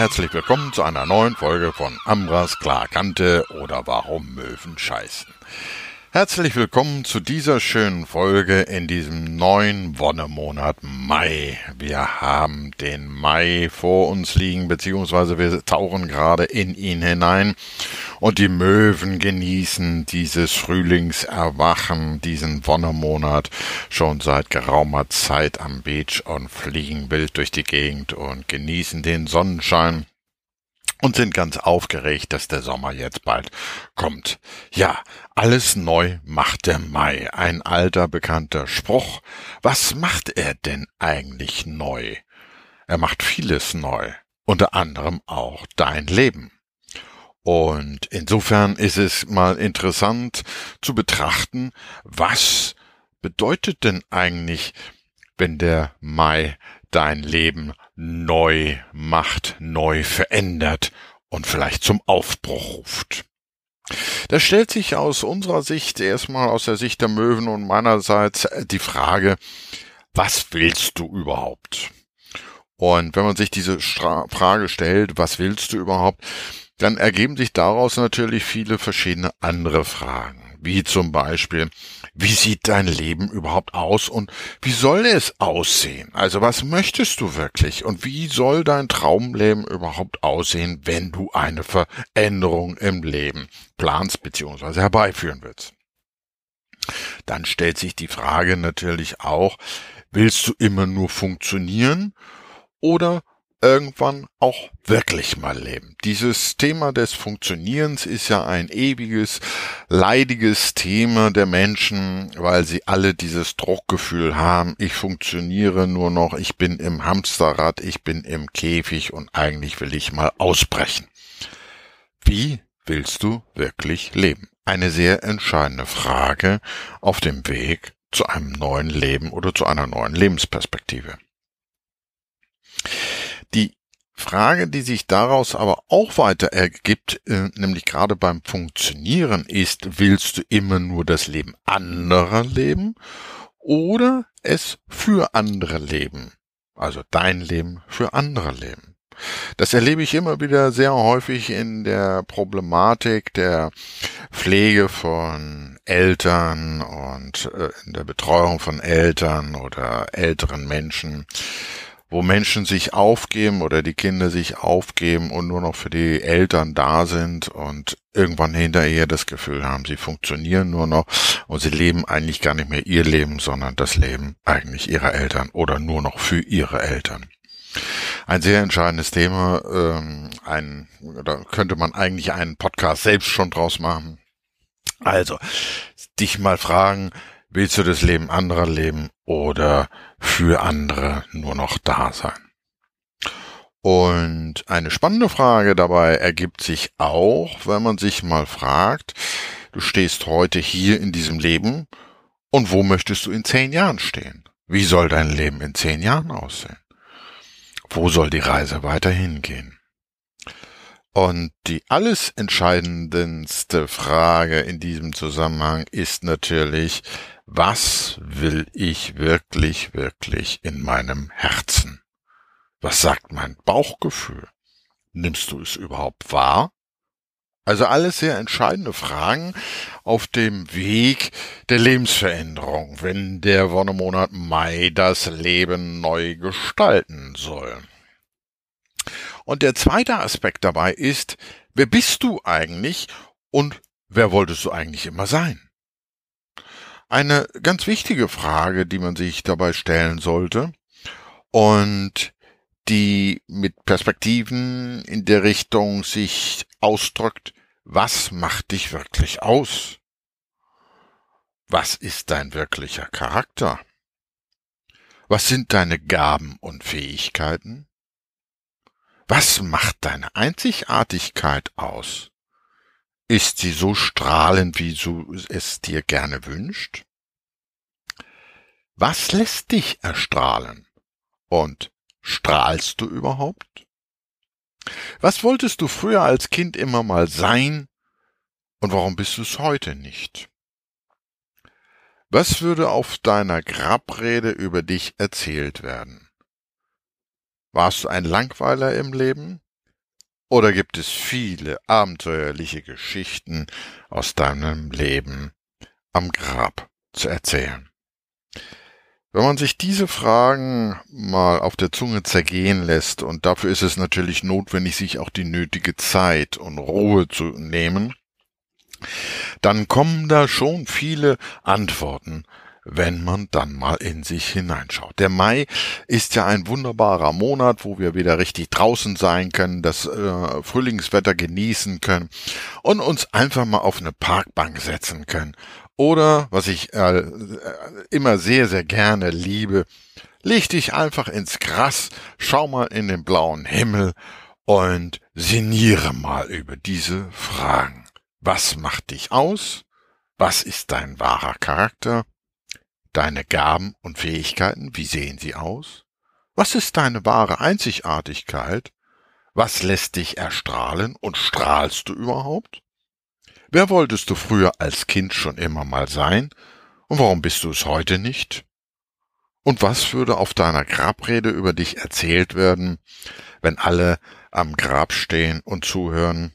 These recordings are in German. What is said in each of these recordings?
Herzlich willkommen zu einer neuen Folge von Ambras Klarkante oder Warum Möwen scheißen. Herzlich willkommen zu dieser schönen Folge in diesem neuen Wonnemonat Mai. Wir haben den Mai vor uns liegen, beziehungsweise wir tauchen gerade in ihn hinein und die Möwen genießen dieses Frühlingserwachen, diesen Wonnemonat schon seit geraumer Zeit am Beach und fliegen wild durch die Gegend und genießen den Sonnenschein und sind ganz aufgeregt, dass der Sommer jetzt bald kommt. Ja, alles neu macht der Mai, ein alter bekannter Spruch. Was macht er denn eigentlich neu? Er macht vieles neu, unter anderem auch dein Leben. Und insofern ist es mal interessant zu betrachten, was bedeutet denn eigentlich, wenn der Mai dein Leben neu macht, neu verändert und vielleicht zum Aufbruch ruft. Da stellt sich aus unserer Sicht erstmal aus der Sicht der Möwen und meinerseits die Frage, was willst du überhaupt? Und wenn man sich diese Frage stellt, was willst du überhaupt, dann ergeben sich daraus natürlich viele verschiedene andere Fragen wie zum Beispiel, wie sieht dein Leben überhaupt aus und wie soll es aussehen? Also was möchtest du wirklich und wie soll dein Traumleben überhaupt aussehen, wenn du eine Veränderung im Leben planst bzw. herbeiführen willst? Dann stellt sich die Frage natürlich auch, willst du immer nur funktionieren oder irgendwann auch wirklich mal leben. Dieses Thema des Funktionierens ist ja ein ewiges, leidiges Thema der Menschen, weil sie alle dieses Druckgefühl haben, ich funktioniere nur noch, ich bin im Hamsterrad, ich bin im Käfig und eigentlich will ich mal ausbrechen. Wie willst du wirklich leben? Eine sehr entscheidende Frage auf dem Weg zu einem neuen Leben oder zu einer neuen Lebensperspektive. Die Frage, die sich daraus aber auch weiter ergibt, äh, nämlich gerade beim Funktionieren, ist, willst du immer nur das Leben anderer leben oder es für andere leben? Also dein Leben für andere leben. Das erlebe ich immer wieder sehr häufig in der Problematik der Pflege von Eltern und äh, in der Betreuung von Eltern oder älteren Menschen wo Menschen sich aufgeben oder die Kinder sich aufgeben und nur noch für die Eltern da sind und irgendwann hinterher das Gefühl haben, sie funktionieren nur noch und sie leben eigentlich gar nicht mehr ihr Leben, sondern das Leben eigentlich ihrer Eltern oder nur noch für ihre Eltern. Ein sehr entscheidendes Thema, ähm, ein, da könnte man eigentlich einen Podcast selbst schon draus machen. Also, dich mal fragen, Willst du das Leben anderer leben oder für andere nur noch da sein? Und eine spannende Frage dabei ergibt sich auch, wenn man sich mal fragt, du stehst heute hier in diesem Leben und wo möchtest du in zehn Jahren stehen? Wie soll dein Leben in zehn Jahren aussehen? Wo soll die Reise weiterhin gehen? Und die alles entscheidendste Frage in diesem Zusammenhang ist natürlich, was will ich wirklich, wirklich in meinem Herzen? Was sagt mein Bauchgefühl? Nimmst du es überhaupt wahr? Also alles sehr entscheidende Fragen auf dem Weg der Lebensveränderung, wenn der Wonnemonat Mai das Leben neu gestalten soll. Und der zweite Aspekt dabei ist, wer bist du eigentlich und wer wolltest du eigentlich immer sein? Eine ganz wichtige Frage, die man sich dabei stellen sollte und die mit Perspektiven in der Richtung sich ausdrückt, was macht dich wirklich aus? Was ist dein wirklicher Charakter? Was sind deine Gaben und Fähigkeiten? Was macht deine Einzigartigkeit aus? Ist sie so strahlend, wie du es dir gerne wünscht? Was lässt dich erstrahlen? Und strahlst du überhaupt? Was wolltest du früher als Kind immer mal sein und warum bist du es heute nicht? Was würde auf deiner Grabrede über dich erzählt werden? Warst du ein Langweiler im Leben? Oder gibt es viele abenteuerliche Geschichten aus deinem Leben am Grab zu erzählen? Wenn man sich diese Fragen mal auf der Zunge zergehen lässt, und dafür ist es natürlich notwendig, sich auch die nötige Zeit und Ruhe zu nehmen, dann kommen da schon viele Antworten wenn man dann mal in sich hineinschaut. Der Mai ist ja ein wunderbarer Monat, wo wir wieder richtig draußen sein können, das äh, Frühlingswetter genießen können und uns einfach mal auf eine Parkbank setzen können. Oder, was ich äh, immer sehr, sehr gerne liebe, leg dich einfach ins Gras, schau mal in den blauen Himmel und sinniere mal über diese Fragen. Was macht dich aus? Was ist dein wahrer Charakter? Deine Gaben und Fähigkeiten, wie sehen sie aus? Was ist deine wahre Einzigartigkeit? Was lässt dich erstrahlen und strahlst du überhaupt? Wer wolltest du früher als Kind schon immer mal sein und warum bist du es heute nicht? Und was würde auf deiner Grabrede über dich erzählt werden, wenn alle am Grab stehen und zuhören?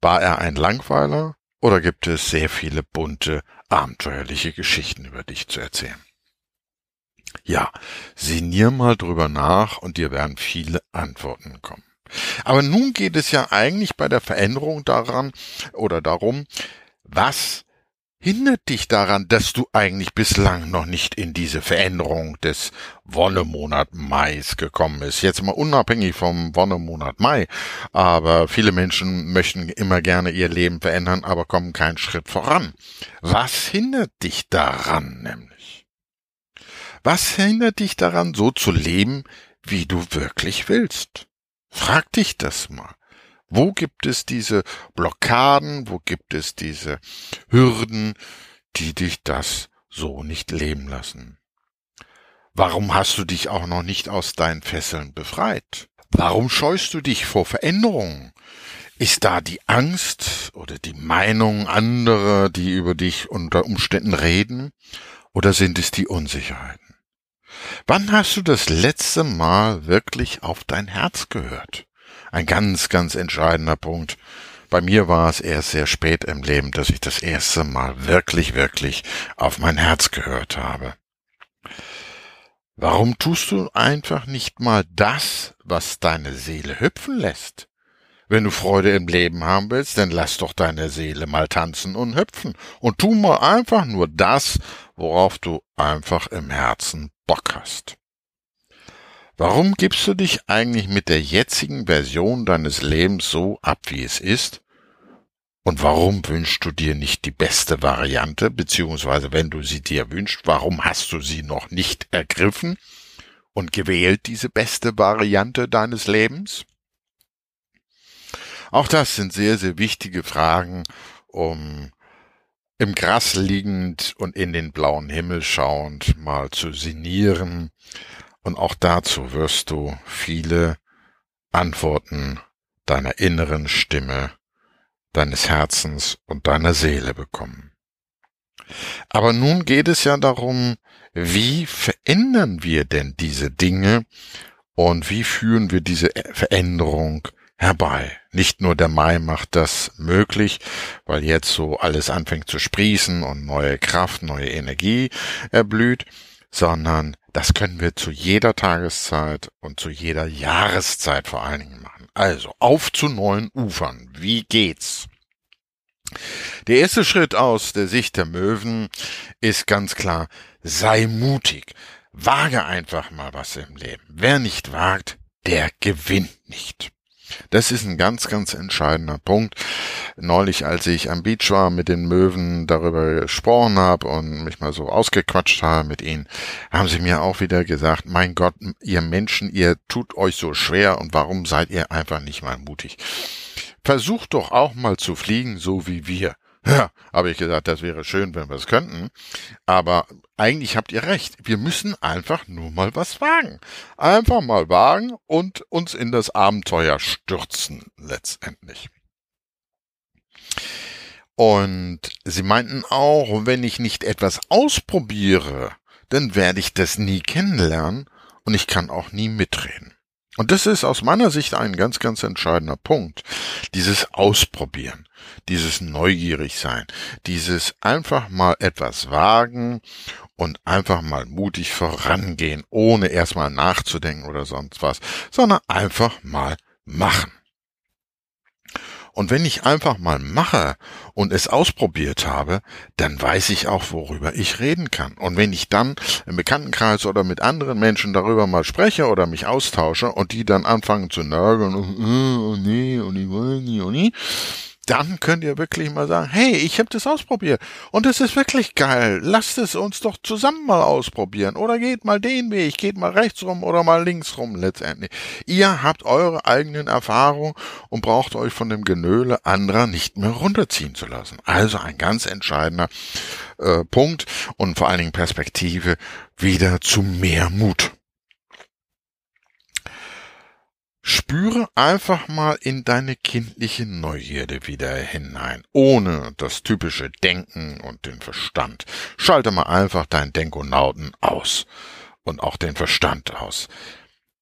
War er ein Langweiler oder gibt es sehr viele bunte, abenteuerliche Geschichten über dich zu erzählen? Ja, sinnier mal drüber nach und dir werden viele Antworten kommen. Aber nun geht es ja eigentlich bei der Veränderung daran oder darum, was hindert dich daran, dass du eigentlich bislang noch nicht in diese Veränderung des Wonnemonat Mais gekommen bist? Jetzt mal unabhängig vom Wonnemonat Mai, aber viele Menschen möchten immer gerne ihr Leben verändern, aber kommen keinen Schritt voran. Was hindert dich daran nämlich? Was hindert dich daran, so zu leben, wie du wirklich willst? Frag dich das mal. Wo gibt es diese Blockaden, wo gibt es diese Hürden, die dich das so nicht leben lassen? Warum hast du dich auch noch nicht aus deinen Fesseln befreit? Warum scheust du dich vor Veränderungen? Ist da die Angst oder die Meinung anderer, die über dich unter Umständen reden? Oder sind es die Unsicherheiten? Wann hast du das letzte Mal wirklich auf dein Herz gehört? Ein ganz, ganz entscheidender Punkt. Bei mir war es erst sehr spät im Leben, dass ich das erste Mal wirklich, wirklich auf mein Herz gehört habe. Warum tust du einfach nicht mal das, was deine Seele hüpfen lässt? Wenn du Freude im Leben haben willst, dann lass doch deine Seele mal tanzen und hüpfen und tu mal einfach nur das, worauf du einfach im Herzen Bock hast. Warum gibst du dich eigentlich mit der jetzigen Version deines Lebens so ab, wie es ist? Und warum wünschst du dir nicht die beste Variante, beziehungsweise wenn du sie dir wünschst, warum hast du sie noch nicht ergriffen und gewählt, diese beste Variante deines Lebens? Auch das sind sehr, sehr wichtige Fragen, um im Gras liegend und in den blauen Himmel schauend mal zu sinnieren, und auch dazu wirst du viele Antworten deiner inneren Stimme, deines Herzens und deiner Seele bekommen. Aber nun geht es ja darum, wie verändern wir denn diese Dinge und wie führen wir diese Veränderung herbei. Nicht nur der Mai macht das möglich, weil jetzt so alles anfängt zu sprießen und neue Kraft, neue Energie erblüht, sondern das können wir zu jeder Tageszeit und zu jeder Jahreszeit vor allen Dingen machen. Also auf zu neuen Ufern. Wie geht's? Der erste Schritt aus der Sicht der Möwen ist ganz klar, sei mutig. Wage einfach mal was im Leben. Wer nicht wagt, der gewinnt nicht. Das ist ein ganz, ganz entscheidender Punkt. Neulich, als ich am Beach war, mit den Möwen darüber gesprochen habe und mich mal so ausgequatscht habe mit ihnen, haben sie mir auch wieder gesagt, mein Gott, ihr Menschen, ihr tut euch so schwer und warum seid ihr einfach nicht mal mutig? Versucht doch auch mal zu fliegen, so wie wir. Ja, habe ich gesagt, das wäre schön, wenn wir es könnten. Aber eigentlich habt ihr recht. Wir müssen einfach nur mal was wagen. Einfach mal wagen und uns in das Abenteuer stürzen, letztendlich. Und sie meinten auch, wenn ich nicht etwas ausprobiere, dann werde ich das nie kennenlernen und ich kann auch nie mitreden. Und das ist aus meiner Sicht ein ganz, ganz entscheidender Punkt. Dieses Ausprobieren, dieses Neugierig sein, dieses einfach mal etwas wagen und einfach mal mutig vorangehen, ohne erstmal nachzudenken oder sonst was, sondern einfach mal machen. Und wenn ich einfach mal mache und es ausprobiert habe, dann weiß ich auch, worüber ich reden kann. Und wenn ich dann im Bekanntenkreis oder mit anderen Menschen darüber mal spreche oder mich austausche und die dann anfangen zu nörgeln und, oh, nee, und ich will nie und nie, dann könnt ihr wirklich mal sagen, hey, ich habe das ausprobiert und es ist wirklich geil. Lasst es uns doch zusammen mal ausprobieren oder geht mal den Weg, geht mal rechts rum oder mal links rum letztendlich. Ihr habt eure eigenen Erfahrungen und braucht euch von dem Genöle anderer nicht mehr runterziehen zu lassen. Also ein ganz entscheidender äh, Punkt und vor allen Dingen Perspektive wieder zu mehr Mut. Spüre einfach mal in deine kindliche Neugierde wieder hinein, ohne das typische Denken und den Verstand. Schalte mal einfach dein Denkonauten aus und auch den Verstand aus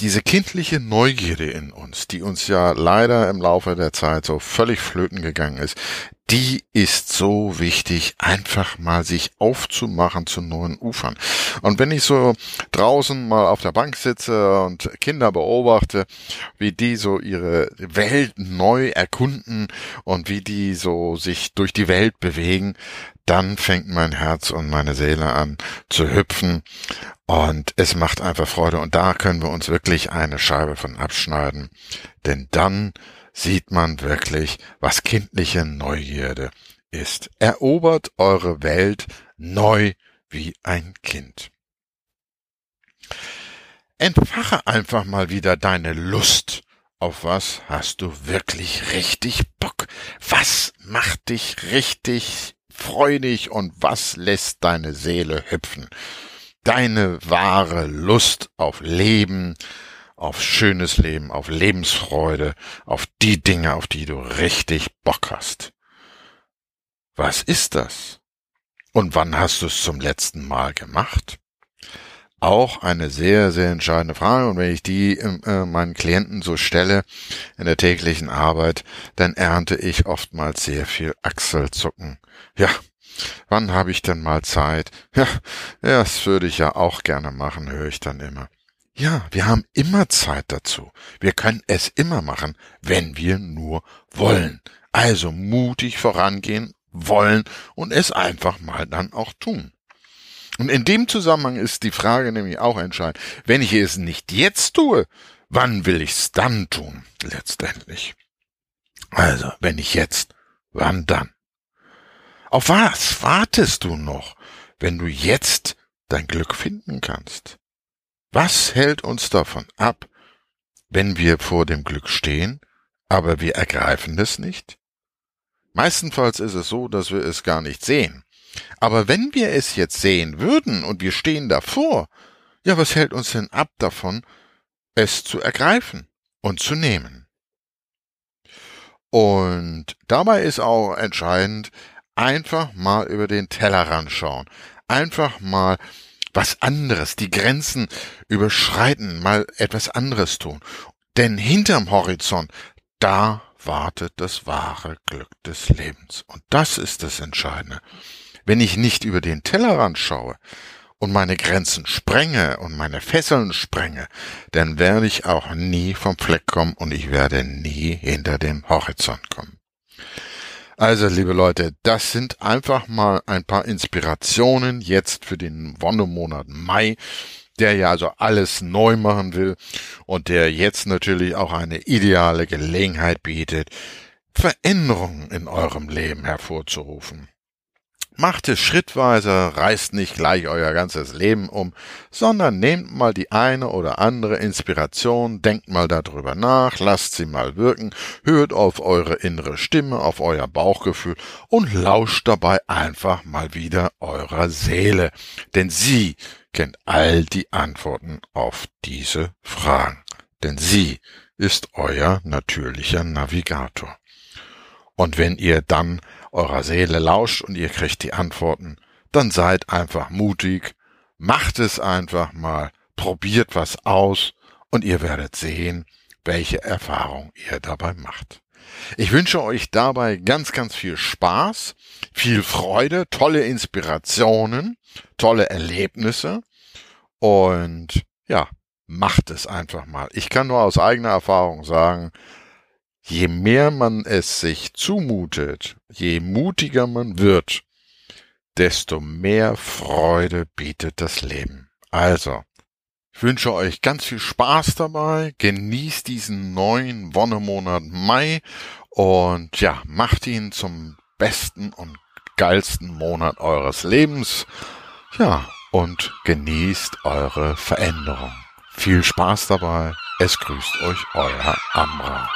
diese kindliche Neugierde in uns, die uns ja leider im Laufe der Zeit so völlig flöten gegangen ist, die ist so wichtig, einfach mal sich aufzumachen zu neuen Ufern. Und wenn ich so draußen mal auf der Bank sitze und Kinder beobachte, wie die so ihre Welt neu erkunden und wie die so sich durch die Welt bewegen, dann fängt mein Herz und meine Seele an zu hüpfen. Und es macht einfach Freude. Und da können wir uns wirklich eine Scheibe von abschneiden, denn dann sieht man wirklich, was kindliche Neugierde ist. Erobert eure Welt neu wie ein Kind. Entfache einfach mal wieder deine Lust. Auf was hast du wirklich richtig Bock? Was macht dich richtig freudig und was lässt deine Seele hüpfen? Deine wahre Lust auf Leben, auf schönes Leben, auf Lebensfreude, auf die Dinge, auf die du richtig Bock hast. Was ist das? Und wann hast du es zum letzten Mal gemacht? Auch eine sehr, sehr entscheidende Frage. Und wenn ich die äh, meinen Klienten so stelle in der täglichen Arbeit, dann ernte ich oftmals sehr viel Achselzucken. Ja, wann habe ich denn mal Zeit? Ja, das würde ich ja auch gerne machen, höre ich dann immer. Ja, wir haben immer Zeit dazu. Wir können es immer machen, wenn wir nur wollen. Also mutig vorangehen, wollen und es einfach mal dann auch tun. Und in dem Zusammenhang ist die Frage nämlich auch entscheidend. Wenn ich es nicht jetzt tue, wann will ich es dann tun, letztendlich? Also, wenn nicht jetzt, wann dann? Auf was wartest du noch, wenn du jetzt dein Glück finden kannst? Was hält uns davon ab, wenn wir vor dem Glück stehen, aber wir ergreifen es nicht? Meistenfalls ist es so, dass wir es gar nicht sehen. Aber wenn wir es jetzt sehen würden und wir stehen davor, ja, was hält uns denn ab davon, es zu ergreifen und zu nehmen? Und dabei ist auch entscheidend, einfach mal über den Tellerrand schauen. Einfach mal was anderes, die Grenzen überschreiten, mal etwas anderes tun. Denn hinterm Horizont, da wartet das wahre Glück des Lebens. Und das ist das Entscheidende. Wenn ich nicht über den Tellerrand schaue und meine Grenzen sprenge und meine Fesseln sprenge, dann werde ich auch nie vom Fleck kommen und ich werde nie hinter dem Horizont kommen. Also, liebe Leute, das sind einfach mal ein paar Inspirationen jetzt für den Wonnemonat Mai, der ja also alles neu machen will und der jetzt natürlich auch eine ideale Gelegenheit bietet, Veränderungen in eurem Leben hervorzurufen. Macht es schrittweise, reißt nicht gleich euer ganzes Leben um, sondern nehmt mal die eine oder andere Inspiration, denkt mal darüber nach, lasst sie mal wirken, hört auf eure innere Stimme, auf euer Bauchgefühl und lauscht dabei einfach mal wieder eurer Seele, denn sie kennt all die Antworten auf diese Fragen, denn sie ist euer natürlicher Navigator. Und wenn ihr dann eurer Seele lauscht und ihr kriegt die Antworten, dann seid einfach mutig, macht es einfach mal, probiert was aus und ihr werdet sehen, welche Erfahrung ihr dabei macht. Ich wünsche euch dabei ganz, ganz viel Spaß, viel Freude, tolle Inspirationen, tolle Erlebnisse und ja, macht es einfach mal. Ich kann nur aus eigener Erfahrung sagen, je mehr man es sich zumutet, je mutiger man wird, desto mehr Freude bietet das Leben. Also, ich wünsche euch ganz viel Spaß dabei, genießt diesen neuen Wonnemonat Mai und ja, macht ihn zum besten und geilsten Monat eures Lebens. Ja, und genießt eure Veränderung. Viel Spaß dabei. Es grüßt euch euer Amra.